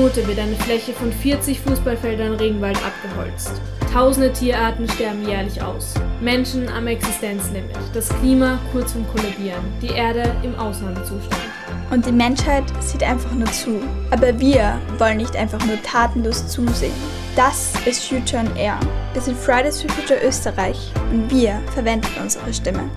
Minute wird eine Fläche von 40 Fußballfeldern Regenwald abgeholzt. Tausende Tierarten sterben jährlich aus. Menschen am Existenzlimit. Das Klima kurz vom Kollabieren. Die Erde im Ausnahmezustand. Und die Menschheit sieht einfach nur zu. Aber wir wollen nicht einfach nur tatenlos zusehen. Das ist Future on Air. Wir sind Fridays for Future Österreich und wir verwenden unsere Stimme.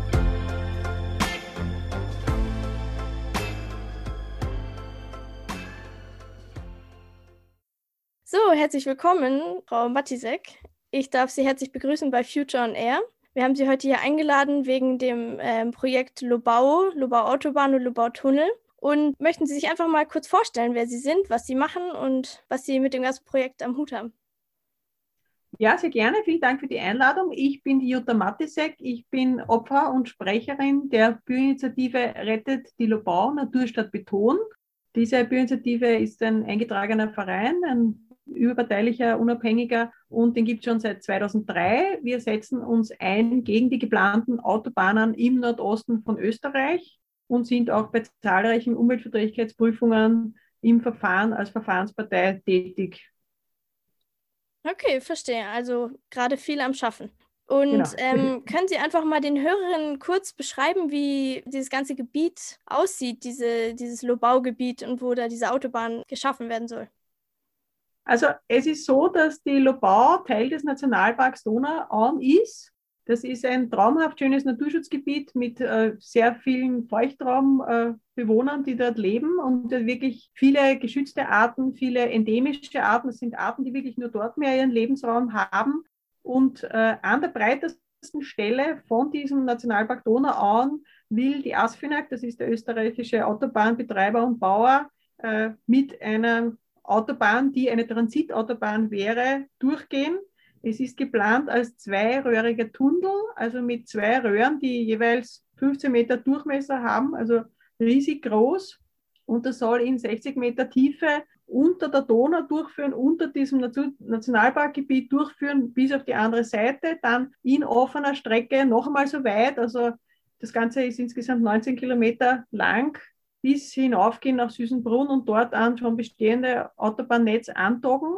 So, herzlich willkommen, Frau Matisek. Ich darf Sie herzlich begrüßen bei Future on Air. Wir haben Sie heute hier eingeladen wegen dem ähm, Projekt Lobau, Lobau Autobahn und Lobau Tunnel. Und möchten Sie sich einfach mal kurz vorstellen, wer Sie sind, was Sie machen und was Sie mit dem ganzen Projekt am Hut haben? Ja, sehr gerne. Vielen Dank für die Einladung. Ich bin die Jutta Matisek. Ich bin Opfer und Sprecherin der Bürgerinitiative Rettet die Lobau Naturstadt Beton. Diese Bürgerinitiative ist ein eingetragener Verein, ein überparteilicher, unabhängiger und den gibt es schon seit 2003. Wir setzen uns ein gegen die geplanten Autobahnen im Nordosten von Österreich und sind auch bei zahlreichen Umweltverträglichkeitsprüfungen im Verfahren als Verfahrenspartei tätig. Okay, verstehe. Also gerade viel am Schaffen. Und genau. ähm, können Sie einfach mal den Hörerinnen kurz beschreiben, wie dieses ganze Gebiet aussieht, diese, dieses Lobaugebiet und wo da diese Autobahn geschaffen werden soll? Also es ist so, dass die Lobau Teil des Nationalparks Donauauen ist. Das ist ein traumhaft schönes Naturschutzgebiet mit äh, sehr vielen Feuchtraumbewohnern, äh, die dort leben und äh, wirklich viele geschützte Arten, viele endemische Arten. Das sind Arten, die wirklich nur dort mehr ihren Lebensraum haben. Und äh, an der breitesten Stelle von diesem Nationalpark Donauauen will die ASFINAG, das ist der österreichische Autobahnbetreiber und Bauer, äh, mit einer Autobahn, die eine Transitautobahn wäre, durchgehen. Es ist geplant als zweiröhriger Tunnel, also mit zwei Röhren, die jeweils 15 Meter Durchmesser haben, also riesig groß. Und das soll in 60 Meter Tiefe unter der Donau durchführen, unter diesem Nationalparkgebiet durchführen, bis auf die andere Seite, dann in offener Strecke noch einmal so weit. Also das Ganze ist insgesamt 19 Kilometer lang, bis hinaufgehen nach Süßenbrunn und dort an schon bestehende Autobahnnetz andocken.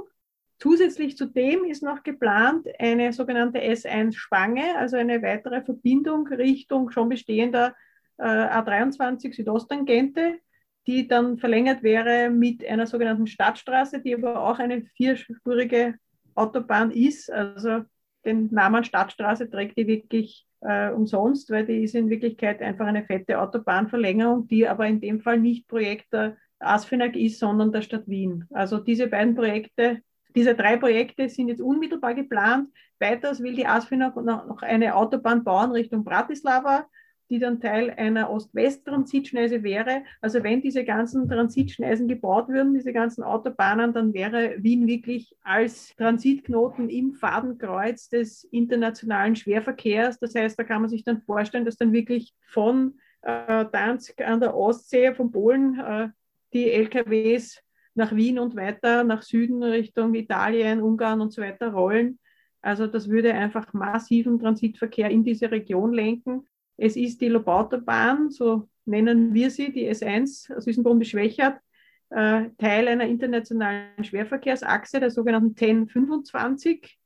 Zusätzlich zu dem ist noch geplant eine sogenannte S1-Spange, also eine weitere Verbindung Richtung schon bestehender äh, A23 Südosttangente, die dann verlängert wäre mit einer sogenannten Stadtstraße, die aber auch eine vierspurige Autobahn ist. Also den Namen Stadtstraße trägt die wirklich äh, umsonst, weil die ist in Wirklichkeit einfach eine fette Autobahnverlängerung, die aber in dem Fall nicht Projekt der ASFINAG ist, sondern der Stadt Wien. Also diese beiden Projekte, diese drei Projekte sind jetzt unmittelbar geplant. Weiters will die ASFINAG noch eine Autobahn bauen Richtung Bratislava die dann Teil einer Ost-West-Transitschneise wäre. Also wenn diese ganzen Transitschneisen gebaut würden, diese ganzen Autobahnen, dann wäre Wien wirklich als Transitknoten im Fadenkreuz des internationalen Schwerverkehrs. Das heißt, da kann man sich dann vorstellen, dass dann wirklich von äh, Danzig an der Ostsee, von Polen, äh, die LKWs nach Wien und weiter nach Süden Richtung Italien, Ungarn und so weiter rollen. Also das würde einfach massiven Transitverkehr in diese Region lenken. Es ist die Lobautobahn, so nennen wir sie, die S1 Süßenbrunn beschwächert, äh, Teil einer internationalen Schwerverkehrsachse, der sogenannten 1025.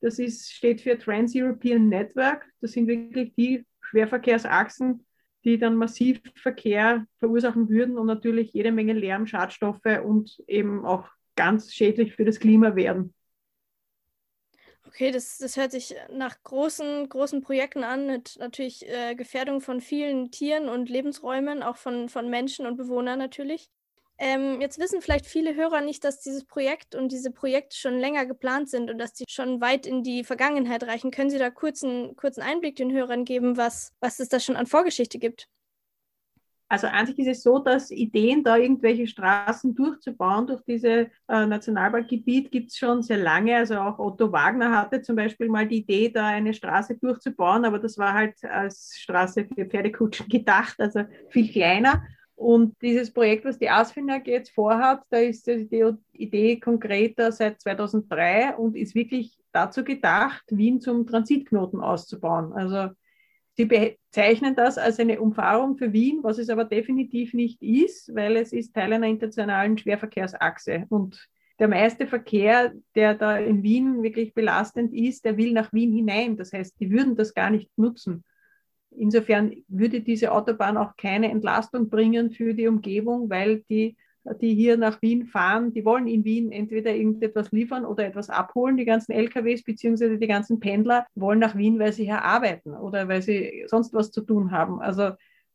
Das ist, steht für Trans-European Network. Das sind wirklich die Schwerverkehrsachsen, die dann massiv Verkehr verursachen würden und natürlich jede Menge Lärm, Schadstoffe und eben auch ganz schädlich für das Klima werden. Okay, das, das hört sich nach großen, großen Projekten an, mit natürlich äh, Gefährdung von vielen Tieren und Lebensräumen, auch von, von Menschen und Bewohnern natürlich. Ähm, jetzt wissen vielleicht viele Hörer nicht, dass dieses Projekt und diese Projekte schon länger geplant sind und dass die schon weit in die Vergangenheit reichen. Können Sie da kurzen, kurzen Einblick den Hörern geben, was, was es da schon an Vorgeschichte gibt? Also an sich ist es so, dass Ideen, da irgendwelche Straßen durchzubauen durch diese äh, Nationalparkgebiet, gibt es schon sehr lange. Also auch Otto Wagner hatte zum Beispiel mal die Idee, da eine Straße durchzubauen, aber das war halt als Straße für Pferdekutschen gedacht, also viel kleiner. Und dieses Projekt, was die ASFINAG jetzt vorhat, da ist die Idee konkreter seit 2003 und ist wirklich dazu gedacht, Wien zum Transitknoten auszubauen. Also Sie bezeichnen das als eine Umfahrung für Wien, was es aber definitiv nicht ist, weil es ist Teil einer internationalen Schwerverkehrsachse. Und der meiste Verkehr, der da in Wien wirklich belastend ist, der will nach Wien hinein. Das heißt, die würden das gar nicht nutzen. Insofern würde diese Autobahn auch keine Entlastung bringen für die Umgebung, weil die, die hier nach Wien fahren, die wollen in Wien entweder irgendetwas liefern oder etwas abholen. Die ganzen LKWs bzw. die ganzen Pendler wollen nach Wien, weil sie hier arbeiten oder weil sie sonst was zu tun haben. Also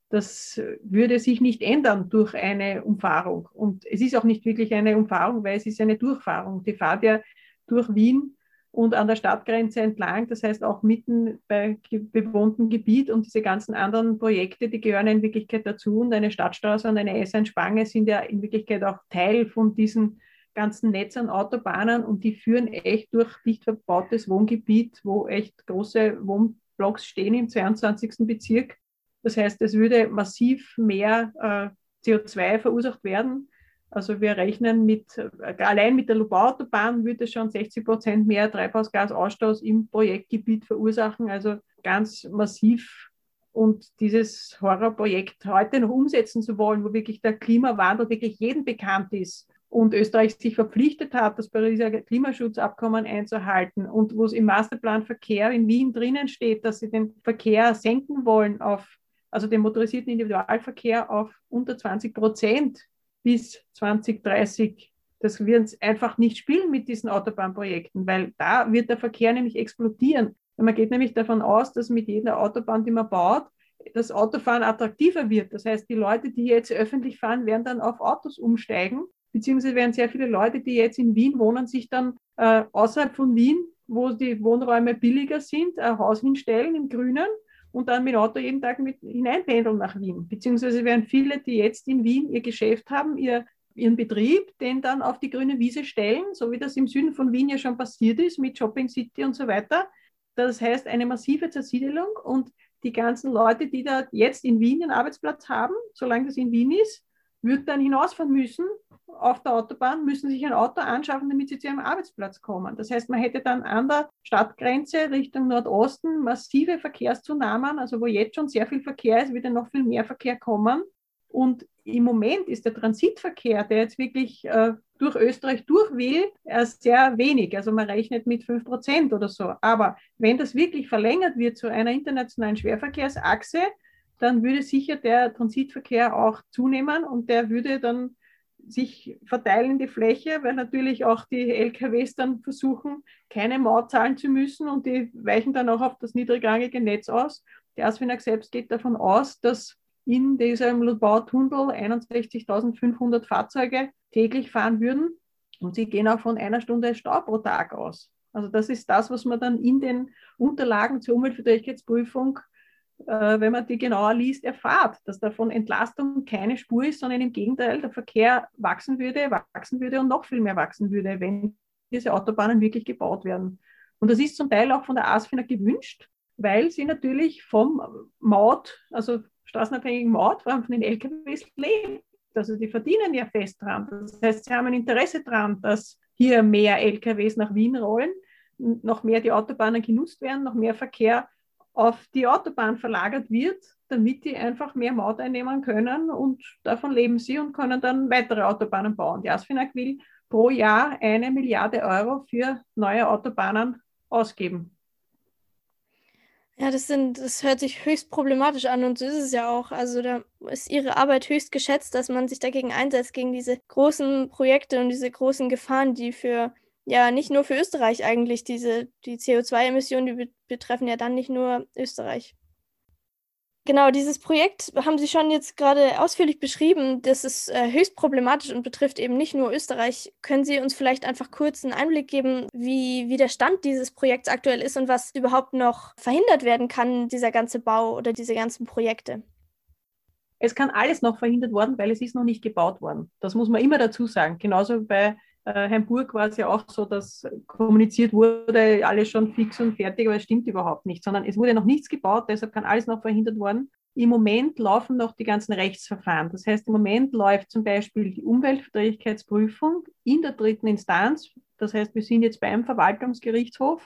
das würde sich nicht ändern durch eine Umfahrung. Und es ist auch nicht wirklich eine Umfahrung, weil es ist eine Durchfahrung. Die fahrt ja durch Wien und an der Stadtgrenze entlang, das heißt auch mitten bei bewohntem Gebiet und diese ganzen anderen Projekte, die gehören in Wirklichkeit dazu und eine Stadtstraße und eine S1-Spange sind ja in Wirklichkeit auch Teil von diesen ganzen Netz an Autobahnen und die führen echt durch dicht verbautes Wohngebiet, wo echt große Wohnblocks stehen im 22. Bezirk das heißt, es würde massiv mehr äh, CO2 verursacht werden. Also wir rechnen mit, äh, allein mit der Lubau-Autobahn würde schon 60 Prozent mehr Treibhausgasausstoß im Projektgebiet verursachen. Also ganz massiv. Und dieses Horrorprojekt heute noch umsetzen zu wollen, wo wirklich der Klimawandel wirklich jedem bekannt ist, und Österreich sich verpflichtet hat, das Pariser Klimaschutzabkommen einzuhalten und wo es im Masterplan Verkehr in Wien drinnen steht, dass sie den Verkehr senken wollen auf also den motorisierten Individualverkehr auf unter 20 Prozent bis 2030. Das wird einfach nicht spielen mit diesen Autobahnprojekten, weil da wird der Verkehr nämlich explodieren. Man geht nämlich davon aus, dass mit jeder Autobahn, die man baut, das Autofahren attraktiver wird. Das heißt, die Leute, die jetzt öffentlich fahren, werden dann auf Autos umsteigen, beziehungsweise werden sehr viele Leute, die jetzt in Wien wohnen, sich dann äh, außerhalb von Wien, wo die Wohnräume billiger sind, ein Haus hinstellen im Grünen und dann mit Auto jeden Tag mit hineinpendeln nach Wien. Beziehungsweise werden viele, die jetzt in Wien ihr Geschäft haben, ihr, ihren Betrieb, den dann auf die grüne Wiese stellen, so wie das im Süden von Wien ja schon passiert ist mit Shopping City und so weiter. Das heißt eine massive Zersiedelung und die ganzen Leute, die da jetzt in Wien einen Arbeitsplatz haben, solange das in Wien ist, würden dann hinausfahren müssen auf der Autobahn, müssen sich ein Auto anschaffen, damit sie zu ihrem Arbeitsplatz kommen. Das heißt, man hätte dann an der Stadtgrenze Richtung Nordosten massive Verkehrszunahmen, also wo jetzt schon sehr viel Verkehr ist, dann noch viel mehr Verkehr kommen. Und im Moment ist der Transitverkehr, der jetzt wirklich äh, durch Österreich durch will, äh, sehr wenig. Also man rechnet mit 5 Prozent oder so. Aber wenn das wirklich verlängert wird zu einer internationalen Schwerverkehrsachse, dann würde sicher der Transitverkehr auch zunehmen und der würde dann sich verteilen die Fläche, weil natürlich auch die LKWs dann versuchen, keine Maut zahlen zu müssen und die weichen dann auch auf das niedrigrangige Netz aus. Der ASFINAG selbst geht davon aus, dass in diesem Lubau-Tunnel 61.500 Fahrzeuge täglich fahren würden und sie gehen auch von einer Stunde Stau pro Tag aus. Also das ist das, was man dann in den Unterlagen zur Umweltverträglichkeitsprüfung wenn man die genauer liest, erfahrt, dass davon Entlastung keine Spur ist, sondern im Gegenteil der Verkehr wachsen würde, wachsen würde und noch viel mehr wachsen würde, wenn diese Autobahnen wirklich gebaut werden. Und das ist zum Teil auch von der ASFINA gewünscht, weil sie natürlich vom Maut, also straßenabhängigen Maut, vor allem von den LKWs lebt. Also die verdienen ja fest dran. Das heißt, sie haben ein Interesse daran, dass hier mehr LKWs nach Wien rollen, noch mehr die Autobahnen genutzt werden, noch mehr Verkehr auf die Autobahn verlagert wird, damit die einfach mehr Maut einnehmen können und davon leben sie und können dann weitere Autobahnen bauen. Die ASFINAG will pro Jahr eine Milliarde Euro für neue Autobahnen ausgeben. Ja, das sind, das hört sich höchst problematisch an und so ist es ja auch. Also da ist ihre Arbeit höchst geschätzt, dass man sich dagegen einsetzt, gegen diese großen Projekte und diese großen Gefahren, die für ja nicht nur für Österreich eigentlich. Diese, die CO2-Emissionen, die be betreffen ja dann nicht nur Österreich. Genau, dieses Projekt haben Sie schon jetzt gerade ausführlich beschrieben. Das ist äh, höchst problematisch und betrifft eben nicht nur Österreich. Können Sie uns vielleicht einfach kurz einen Einblick geben, wie, wie der Stand dieses Projekts aktuell ist und was überhaupt noch verhindert werden kann, dieser ganze Bau oder diese ganzen Projekte? Es kann alles noch verhindert worden, weil es ist noch nicht gebaut worden. Das muss man immer dazu sagen. Genauso bei äh, Hamburg war es ja auch so, dass kommuniziert wurde, alles schon fix und fertig, aber es stimmt überhaupt nicht, sondern es wurde noch nichts gebaut, deshalb kann alles noch verhindert worden. Im Moment laufen noch die ganzen Rechtsverfahren. Das heißt, im Moment läuft zum Beispiel die Umweltverträglichkeitsprüfung in der dritten Instanz. Das heißt, wir sind jetzt beim Verwaltungsgerichtshof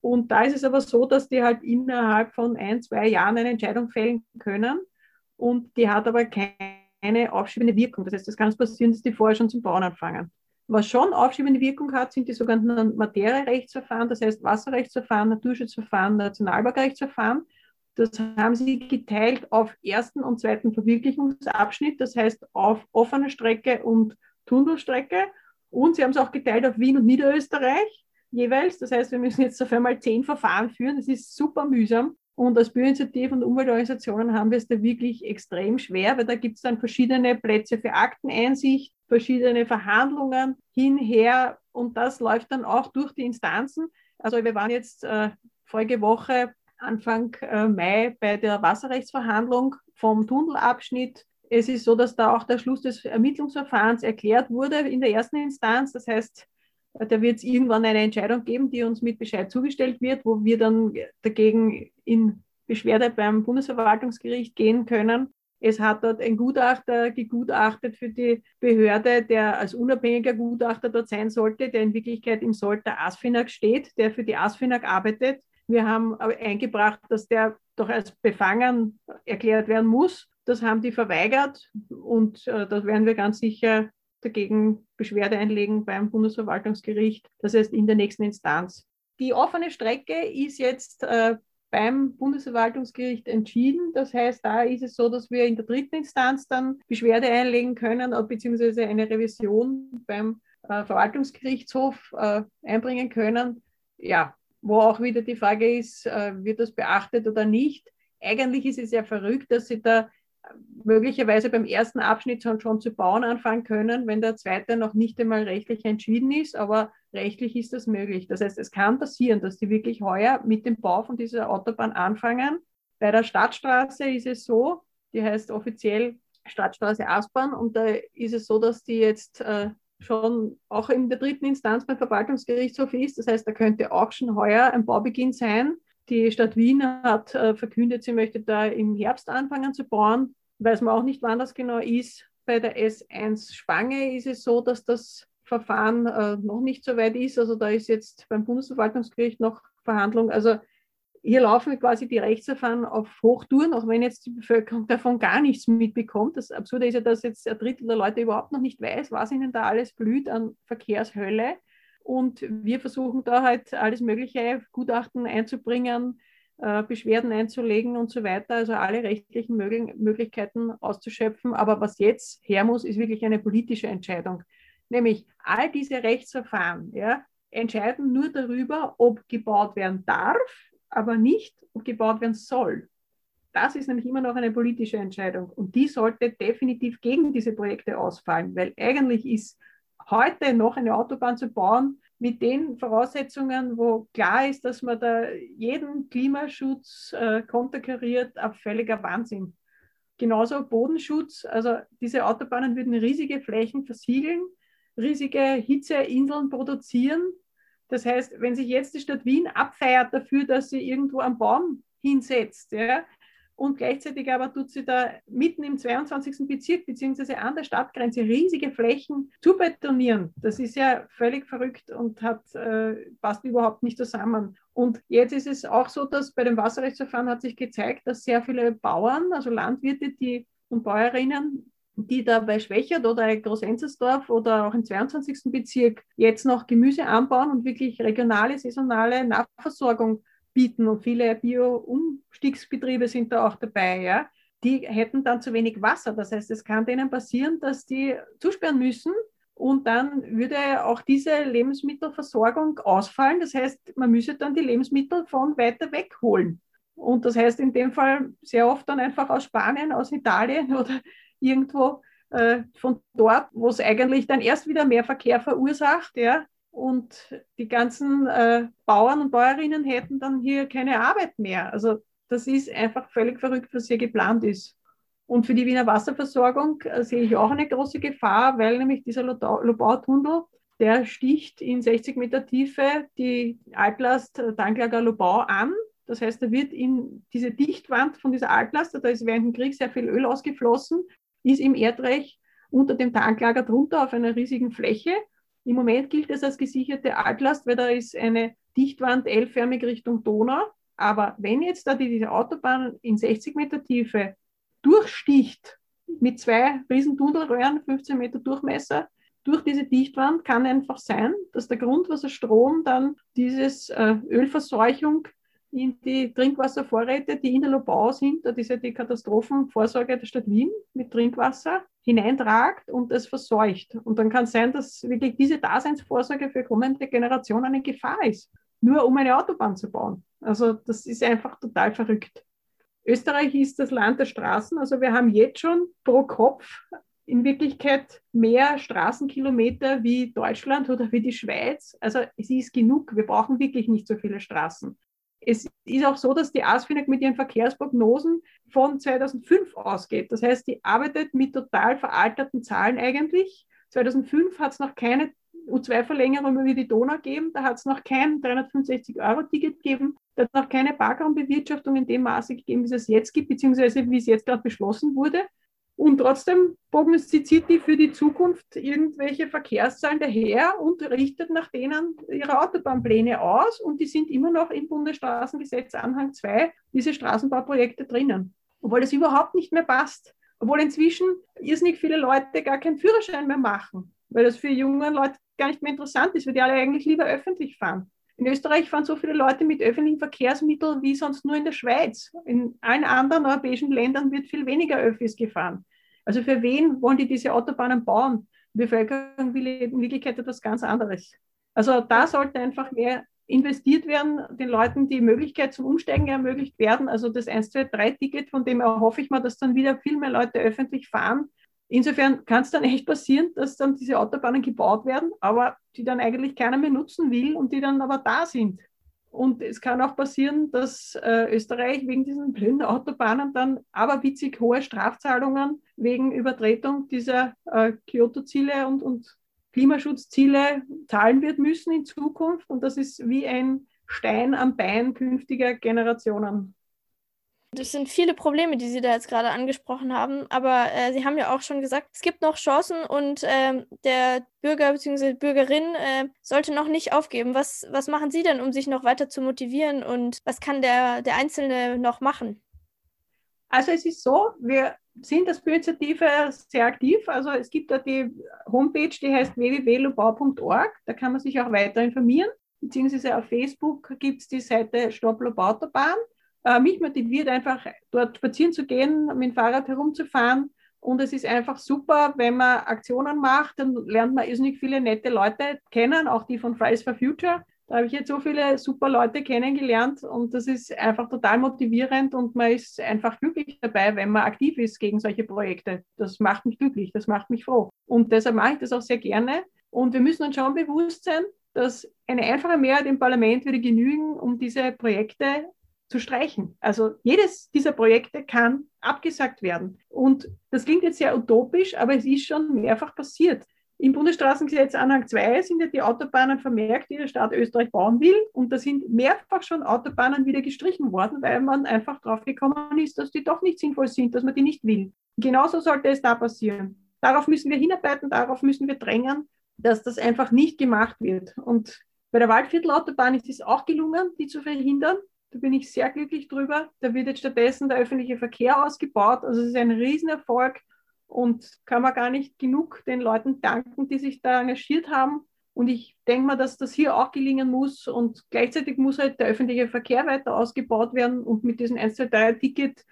Und da ist es aber so, dass die halt innerhalb von ein, zwei Jahren eine Entscheidung fällen können. Und die hat aber keine aufschiebende Wirkung. Das heißt, es kann passieren, dass die vorher schon zum Bauen anfangen. Was schon aufschiebende Wirkung hat, sind die sogenannten Materierechtsverfahren, das heißt Wasserrechtsverfahren, Naturschutzverfahren, Nationalparkrechtsverfahren. Das haben sie geteilt auf ersten und zweiten Verwirklichungsabschnitt, das heißt auf offene Strecke und Tunnelstrecke. Und sie haben es auch geteilt auf Wien und Niederösterreich jeweils. Das heißt, wir müssen jetzt auf einmal zehn Verfahren führen. Das ist super mühsam. Und als Bürgerinitiative und Umweltorganisationen haben wir es da wirklich extrem schwer, weil da gibt es dann verschiedene Plätze für Akteneinsicht, verschiedene Verhandlungen hinher und das läuft dann auch durch die Instanzen. Also wir waren jetzt äh, vorige Woche, Anfang äh, Mai, bei der Wasserrechtsverhandlung vom Tunnelabschnitt. Es ist so, dass da auch der Schluss des Ermittlungsverfahrens erklärt wurde in der ersten Instanz. Das heißt, da wird es irgendwann eine Entscheidung geben, die uns mit Bescheid zugestellt wird, wo wir dann dagegen in Beschwerde beim Bundesverwaltungsgericht gehen können. Es hat dort ein Gutachter gegutachtet für die Behörde, der als unabhängiger Gutachter dort sein sollte, der in Wirklichkeit im Sold der ASFINAG steht, der für die ASFINAG arbeitet. Wir haben eingebracht, dass der doch als befangen erklärt werden muss. Das haben die verweigert und äh, das werden wir ganz sicher dagegen Beschwerde einlegen beim Bundesverwaltungsgericht, das heißt in der nächsten Instanz. Die offene Strecke ist jetzt äh, beim Bundesverwaltungsgericht entschieden. Das heißt, da ist es so, dass wir in der dritten Instanz dann Beschwerde einlegen können, beziehungsweise eine Revision beim äh, Verwaltungsgerichtshof äh, einbringen können. Ja, wo auch wieder die Frage ist, äh, wird das beachtet oder nicht? Eigentlich ist es ja verrückt, dass sie da möglicherweise beim ersten Abschnitt schon, zu bauen anfangen können, wenn der zweite noch nicht einmal rechtlich entschieden ist, aber rechtlich ist das möglich. Das heißt, es kann passieren, dass die wirklich heuer mit dem Bau von dieser Autobahn anfangen. Bei der Stadtstraße ist es so, die heißt offiziell Stadtstraße Aspern und da ist es so, dass die jetzt äh, schon auch in der dritten Instanz beim Verwaltungsgerichtshof ist. Das heißt, da könnte auch schon heuer ein Baubeginn sein. Die Stadt Wien hat äh, verkündet, sie möchte da im Herbst anfangen zu bauen. Weiß man auch nicht, wann das genau ist. Bei der S1 Spange ist es so, dass das Verfahren äh, noch nicht so weit ist. Also da ist jetzt beim Bundesverwaltungsgericht noch Verhandlung. Also hier laufen quasi die Rechtsverfahren auf Hochtouren, auch wenn jetzt die Bevölkerung davon gar nichts mitbekommt. Das Absurde ist ja, dass jetzt ein Drittel der Leute überhaupt noch nicht weiß, was ihnen da alles blüht an Verkehrshölle. Und wir versuchen da halt alles Mögliche, Gutachten einzubringen, äh, Beschwerden einzulegen und so weiter, also alle rechtlichen Möglich Möglichkeiten auszuschöpfen. Aber was jetzt her muss, ist wirklich eine politische Entscheidung. Nämlich all diese Rechtsverfahren ja, entscheiden nur darüber, ob gebaut werden darf, aber nicht, ob gebaut werden soll. Das ist nämlich immer noch eine politische Entscheidung und die sollte definitiv gegen diese Projekte ausfallen, weil eigentlich ist heute noch eine Autobahn zu bauen mit den Voraussetzungen, wo klar ist, dass man da jeden Klimaschutz äh, konterkariert, ein völliger Wahnsinn. Genauso Bodenschutz, also diese Autobahnen würden riesige Flächen versiegeln, riesige Hitzeinseln produzieren. Das heißt, wenn sich jetzt die Stadt Wien abfeiert dafür, dass sie irgendwo einen Baum hinsetzt, ja, und gleichzeitig aber tut sie da mitten im 22. Bezirk beziehungsweise an der Stadtgrenze riesige Flächen zu betonieren. Das ist ja völlig verrückt und hat, äh, passt überhaupt nicht zusammen. Und jetzt ist es auch so, dass bei dem Wasserrechtsverfahren hat sich gezeigt, dass sehr viele Bauern, also Landwirte die, und Bäuerinnen, die da bei Schwächert oder Großenzersdorf oder auch im 22. Bezirk jetzt noch Gemüse anbauen und wirklich regionale, saisonale Nachversorgung bieten und viele Bio-Umstiegsbetriebe sind da auch dabei, ja, die hätten dann zu wenig Wasser. Das heißt, es kann denen passieren, dass die zusperren müssen und dann würde auch diese Lebensmittelversorgung ausfallen. Das heißt, man müsse dann die Lebensmittel von weiter weg holen. Und das heißt in dem Fall sehr oft dann einfach aus Spanien, aus Italien oder irgendwo äh, von dort, wo es eigentlich dann erst wieder mehr Verkehr verursacht, ja, und die ganzen äh, Bauern und Bäuerinnen hätten dann hier keine Arbeit mehr. Also das ist einfach völlig verrückt, was hier geplant ist. Und für die Wiener Wasserversorgung äh, sehe ich auch eine große Gefahr, weil nämlich dieser Lobau-Tunnel, der sticht in 60 Meter Tiefe die Altlast äh, Tanklager Lobau an. Das heißt, da wird in diese Dichtwand von dieser Altlast, da ist während dem Krieg sehr viel Öl ausgeflossen, ist im Erdreich unter dem Tanklager drunter auf einer riesigen Fläche im Moment gilt es als gesicherte Altlast, weil da ist eine Dichtwand L-förmig Richtung Donau. Aber wenn jetzt da diese Autobahn in 60 Meter Tiefe durchsticht mit zwei riesen Tunnelröhren, 15 Meter Durchmesser, durch diese Dichtwand kann einfach sein, dass der Grundwasserstrom dann dieses äh, Ölverseuchung in die Trinkwasservorräte, die in der Lobau sind, das ist ja die Katastrophenvorsorge der Stadt Wien mit Trinkwasser, hineintragt und es verseucht. Und dann kann es sein, dass wirklich diese Daseinsvorsorge für kommende Generationen eine Gefahr ist, nur um eine Autobahn zu bauen. Also das ist einfach total verrückt. Österreich ist das Land der Straßen. Also wir haben jetzt schon pro Kopf in Wirklichkeit mehr Straßenkilometer wie Deutschland oder wie die Schweiz. Also es ist genug. Wir brauchen wirklich nicht so viele Straßen. Es ist auch so, dass die ASFINAG mit ihren Verkehrsprognosen von 2005 ausgeht. Das heißt, die arbeitet mit total veralterten Zahlen eigentlich. 2005 hat es noch keine U2-Verlängerung über die Donau gegeben, da hat es noch kein 365-Euro-Ticket gegeben, da hat es noch keine Parkraumbewirtschaftung in dem Maße gegeben, wie es es jetzt gibt, beziehungsweise wie es jetzt gerade beschlossen wurde. Und trotzdem prognostiziert die für die Zukunft irgendwelche Verkehrszahlen daher und richtet nach denen ihre Autobahnpläne aus. Und die sind immer noch im Bundesstraßengesetz Anhang 2, diese Straßenbauprojekte drinnen. Obwohl das überhaupt nicht mehr passt. Obwohl inzwischen irrsinnig viele Leute gar keinen Führerschein mehr machen, weil das für junge Leute gar nicht mehr interessant ist, weil die alle eigentlich lieber öffentlich fahren. In Österreich fahren so viele Leute mit öffentlichen Verkehrsmitteln wie sonst nur in der Schweiz. In allen anderen europäischen Ländern wird viel weniger Öffis gefahren. Also für wen wollen die diese Autobahnen bauen? Die Bevölkerung will in Wirklichkeit etwas ganz anderes. Also da sollte einfach mehr investiert werden, den Leuten die Möglichkeit zum Umsteigen ermöglicht werden. Also das 1, 2, 3 Ticket, von dem erhoffe ich mal, dass dann wieder viel mehr Leute öffentlich fahren. Insofern kann es dann echt passieren, dass dann diese Autobahnen gebaut werden, aber die dann eigentlich keiner mehr nutzen will und die dann aber da sind. Und es kann auch passieren, dass äh, Österreich wegen diesen blöden Autobahnen dann aberwitzig hohe Strafzahlungen wegen Übertretung dieser äh, Kyoto-Ziele und, und Klimaschutzziele zahlen wird müssen in Zukunft. Und das ist wie ein Stein am Bein künftiger Generationen. Das sind viele Probleme, die Sie da jetzt gerade angesprochen haben, aber äh, Sie haben ja auch schon gesagt, es gibt noch Chancen und äh, der Bürger bzw. Bürgerin äh, sollte noch nicht aufgeben. Was, was machen Sie denn, um sich noch weiter zu motivieren und was kann der, der Einzelne noch machen? Also es ist so, wir sind als Bürgerinitiative sehr aktiv. Also es gibt da die Homepage, die heißt www.lobau.org. Da kann man sich auch weiter informieren. Beziehungsweise auf Facebook gibt es die Seite Stopp Lobautobahn. Äh, mich motiviert einfach, dort spazieren zu gehen, mit dem Fahrrad herumzufahren. Und es ist einfach super, wenn man Aktionen macht, dann lernt man irrsinnig viele nette Leute kennen, auch die von Fridays for Future. Da habe ich jetzt so viele super Leute kennengelernt und das ist einfach total motivierend und man ist einfach glücklich dabei, wenn man aktiv ist gegen solche Projekte. Das macht mich glücklich, das macht mich froh. Und deshalb mache ich das auch sehr gerne. Und wir müssen uns schon bewusst sein, dass eine einfache Mehrheit im Parlament würde genügen, um diese Projekte zu streichen. Also jedes dieser Projekte kann abgesagt werden. Und das klingt jetzt sehr utopisch, aber es ist schon mehrfach passiert. Im Bundesstraßengesetz Anhang 2 sind ja die Autobahnen vermerkt, die der Staat Österreich bauen will. Und da sind mehrfach schon Autobahnen wieder gestrichen worden, weil man einfach drauf gekommen ist, dass die doch nicht sinnvoll sind, dass man die nicht will. Genauso sollte es da passieren. Darauf müssen wir hinarbeiten, darauf müssen wir drängen, dass das einfach nicht gemacht wird. Und bei der Waldviertelautobahn ist es auch gelungen, die zu verhindern. Da bin ich sehr glücklich drüber. Da wird jetzt stattdessen der öffentliche Verkehr ausgebaut. Also es ist ein Riesenerfolg und kann man gar nicht genug den Leuten danken, die sich da engagiert haben. Und ich denke mal, dass das hier auch gelingen muss. Und gleichzeitig muss halt der öffentliche Verkehr weiter ausgebaut werden und mit diesen 1, 2, 3 Ticket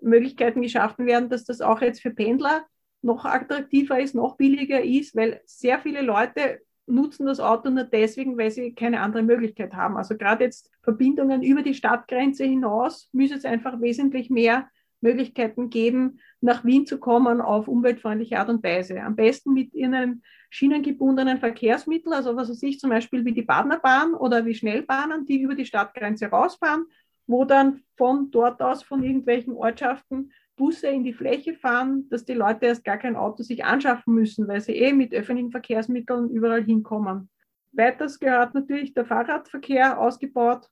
Möglichkeiten geschaffen werden, dass das auch jetzt für Pendler noch attraktiver ist, noch billiger ist, weil sehr viele Leute nutzen das Auto nur deswegen, weil sie keine andere Möglichkeit haben. Also gerade jetzt Verbindungen über die Stadtgrenze hinaus müssen es einfach wesentlich mehr Möglichkeiten geben, nach Wien zu kommen auf umweltfreundliche Art und Weise. Am besten mit ihren schienengebundenen Verkehrsmitteln, also was weiß ich, zum Beispiel wie die Badnerbahn oder wie Schnellbahnen, die über die Stadtgrenze rausfahren, wo dann von dort aus, von irgendwelchen Ortschaften Busse in die Fläche fahren, dass die Leute erst gar kein Auto sich anschaffen müssen, weil sie eh mit öffentlichen Verkehrsmitteln überall hinkommen. Weiters gehört natürlich der Fahrradverkehr ausgebaut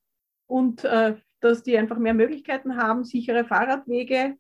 und äh, dass die einfach mehr Möglichkeiten haben, sichere Fahrradwege.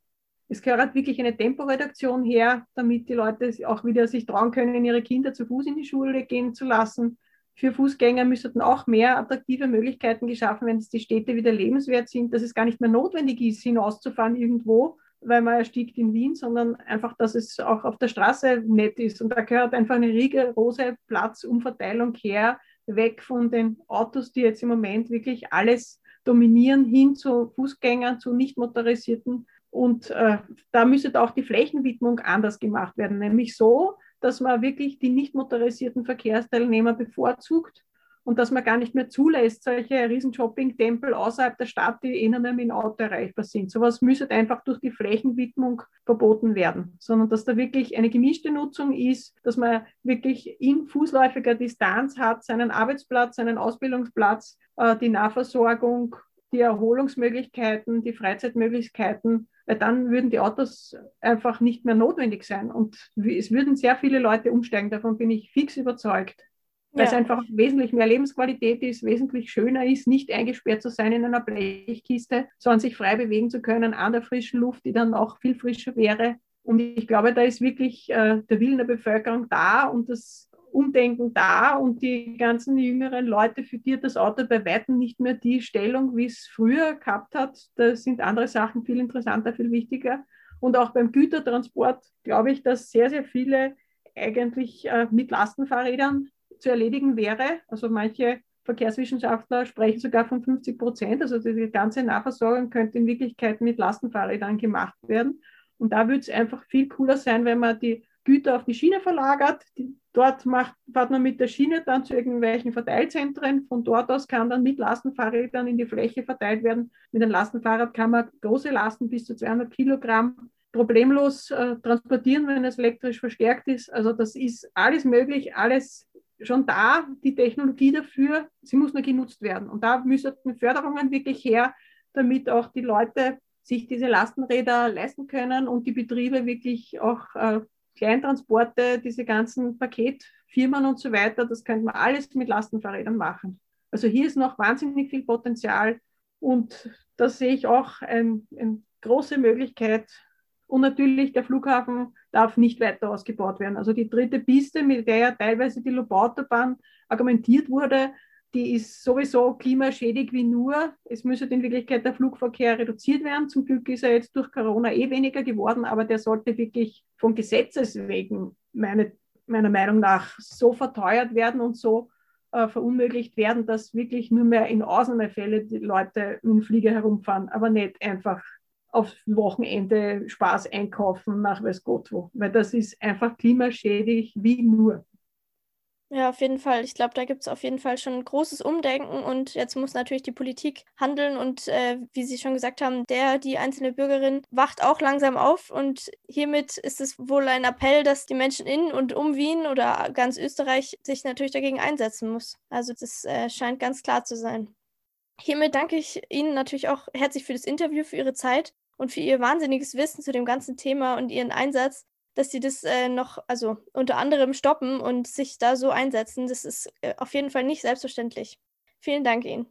Es gehört wirklich eine Temporeduktion her, damit die Leute auch wieder sich trauen können, ihre Kinder zu Fuß in die Schule gehen zu lassen. für Fußgänger müssten auch mehr attraktive Möglichkeiten geschaffen werden, dass die Städte wieder lebenswert sind, dass es gar nicht mehr notwendig ist, hinauszufahren irgendwo, weil man erstiegt in Wien, sondern einfach, dass es auch auf der Straße nett ist. Und da gehört einfach eine rigorose Platzumverteilung her, weg von den Autos, die jetzt im Moment wirklich alles dominieren, hin zu Fußgängern, zu nicht motorisierten. Und äh, da müsste auch die Flächenwidmung anders gemacht werden, nämlich so, dass man wirklich die nicht motorisierten Verkehrsteilnehmer bevorzugt und dass man gar nicht mehr zulässt, solche riesen Shopping-Tempel außerhalb der Stadt, die eh nicht mehr mit dem Auto erreichbar sind. Sowas müsste einfach durch die Flächenwidmung verboten werden, sondern dass da wirklich eine gemischte Nutzung ist, dass man wirklich in fußläufiger Distanz hat, seinen Arbeitsplatz, seinen Ausbildungsplatz, äh, die Nahversorgung, die Erholungsmöglichkeiten, die Freizeitmöglichkeiten weil dann würden die Autos einfach nicht mehr notwendig sein. Und es würden sehr viele Leute umsteigen, davon bin ich fix überzeugt. Weil ja. es einfach wesentlich mehr Lebensqualität ist, wesentlich schöner ist, nicht eingesperrt zu sein in einer Blechkiste, sondern sich frei bewegen zu können an der frischen Luft, die dann auch viel frischer wäre. Und ich glaube, da ist wirklich äh, der Willen der Bevölkerung da und das Umdenken da und die ganzen jüngeren Leute, für die das Auto bei weitem nicht mehr die Stellung, wie es früher gehabt hat. Da sind andere Sachen viel interessanter, viel wichtiger. Und auch beim Gütertransport glaube ich, dass sehr, sehr viele eigentlich äh, mit Lastenfahrrädern zu erledigen wäre. Also manche Verkehrswissenschaftler sprechen sogar von 50 Prozent. Also die ganze Nahversorgung könnte in Wirklichkeit mit Lastenfahrrädern gemacht werden. Und da würde es einfach viel cooler sein, wenn man die Güter auf die Schiene verlagert. Die, dort macht, fährt man mit der Schiene dann zu irgendwelchen Verteilzentren. Von dort aus kann dann mit Lastenfahrrädern in die Fläche verteilt werden. Mit einem Lastenfahrrad kann man große Lasten bis zu 200 Kilogramm problemlos äh, transportieren, wenn es elektrisch verstärkt ist. Also das ist alles möglich, alles schon da, die Technologie dafür. Sie muss nur genutzt werden. Und da müssen Förderungen wirklich her, damit auch die Leute sich diese Lastenräder leisten können und die Betriebe wirklich auch äh, Kleintransporte, diese ganzen Paketfirmen und so weiter, das könnte man alles mit Lastenfahrrädern machen. Also hier ist noch wahnsinnig viel Potenzial und da sehe ich auch eine ein große Möglichkeit. Und natürlich, der Flughafen darf nicht weiter ausgebaut werden. Also die dritte Piste, mit der ja teilweise die Lobautobahn argumentiert wurde, die ist sowieso klimaschädig wie nur. Es müsste in Wirklichkeit der Flugverkehr reduziert werden. Zum Glück ist er jetzt durch Corona eh weniger geworden, aber der sollte wirklich vom Gesetzes wegen, meine, meiner Meinung nach, so verteuert werden und so äh, verunmöglicht werden, dass wirklich nur mehr in Ausnahmefälle die Leute mit dem Flieger herumfahren, aber nicht einfach auf Wochenende Spaß einkaufen nach weiß Gott wo, weil das ist einfach klimaschädig wie nur. Ja, auf jeden Fall. Ich glaube, da gibt es auf jeden Fall schon ein großes Umdenken und jetzt muss natürlich die Politik handeln und äh, wie Sie schon gesagt haben, der, die einzelne Bürgerin wacht auch langsam auf und hiermit ist es wohl ein Appell, dass die Menschen in und um Wien oder ganz Österreich sich natürlich dagegen einsetzen muss. Also das äh, scheint ganz klar zu sein. Hiermit danke ich Ihnen natürlich auch herzlich für das Interview, für Ihre Zeit und für Ihr wahnsinniges Wissen zu dem ganzen Thema und Ihren Einsatz dass sie das äh, noch, also unter anderem stoppen und sich da so einsetzen. Das ist äh, auf jeden Fall nicht selbstverständlich. Vielen Dank Ihnen.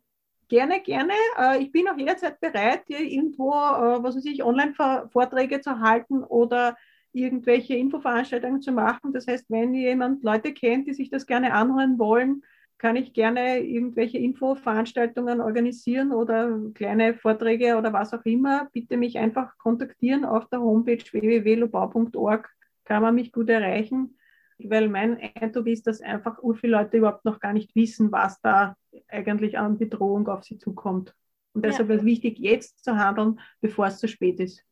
Gerne, gerne. Äh, ich bin auch jederzeit bereit, irgendwo, äh, was weiß ich, Online-Vorträge zu halten oder irgendwelche Infoveranstaltungen zu machen. Das heißt, wenn jemand Leute kennt, die sich das gerne anhören wollen, kann ich gerne irgendwelche Infoveranstaltungen organisieren oder kleine Vorträge oder was auch immer. Bitte mich einfach kontaktieren auf der Homepage www.lobau.org kann man mich gut erreichen, weil mein Eindruck ist, dass einfach viele Leute überhaupt noch gar nicht wissen, was da eigentlich an Bedrohung auf sie zukommt. Und deshalb ja. ist es wichtig, jetzt zu handeln, bevor es zu spät ist.